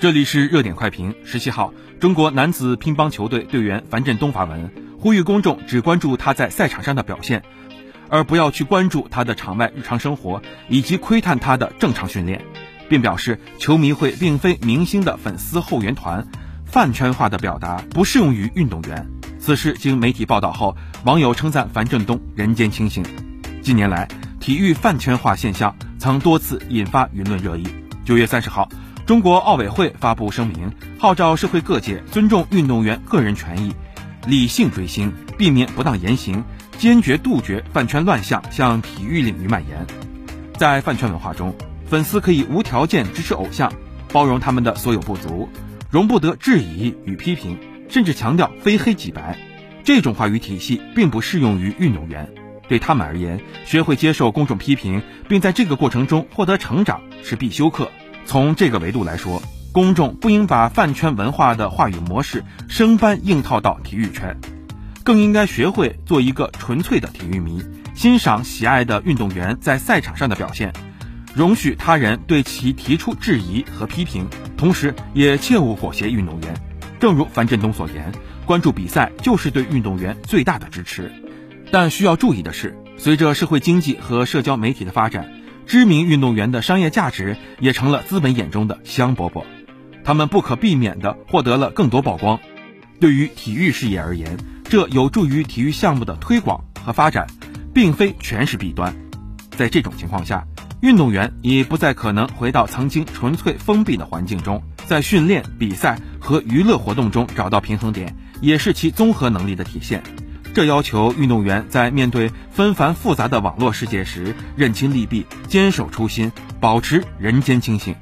这里是热点快评。十七号，中国男子乒乓球队队员樊振东发文，呼吁公众只关注他在赛场上的表现，而不要去关注他的场外日常生活以及窥探他的正常训练，并表示球迷会并非明星的粉丝后援团，饭圈化的表达不适用于运动员。此事经媒体报道后，网友称赞樊振东人间清醒。近年来，体育饭圈化现象曾多次引发舆论热议。九月三十号。中国奥委会发布声明，号召社会各界尊重运动员个人权益，理性追星，避免不当言行，坚决杜绝饭圈乱象向体育领域蔓延。在饭圈文化中，粉丝可以无条件支持偶像，包容他们的所有不足，容不得质疑与批评，甚至强调非黑即白。这种话语体系并不适用于运动员，对他们而言，学会接受公众批评，并在这个过程中获得成长是必修课。从这个维度来说，公众不应把饭圈文化的话语模式生搬硬套到体育圈，更应该学会做一个纯粹的体育迷，欣赏喜爱的运动员在赛场上的表现，容许他人对其提出质疑和批评，同时也切勿裹挟运动员。正如樊振东所言，关注比赛就是对运动员最大的支持。但需要注意的是，随着社会经济和社交媒体的发展。知名运动员的商业价值也成了资本眼中的香饽饽，他们不可避免地获得了更多曝光。对于体育事业而言，这有助于体育项目的推广和发展，并非全是弊端。在这种情况下，运动员已不再可能回到曾经纯粹封闭的环境中，在训练、比赛和娱乐活动中找到平衡点，也是其综合能力的体现。这要求运动员在面对纷繁复杂的网络世界时，认清利弊，坚守初心，保持人间清醒。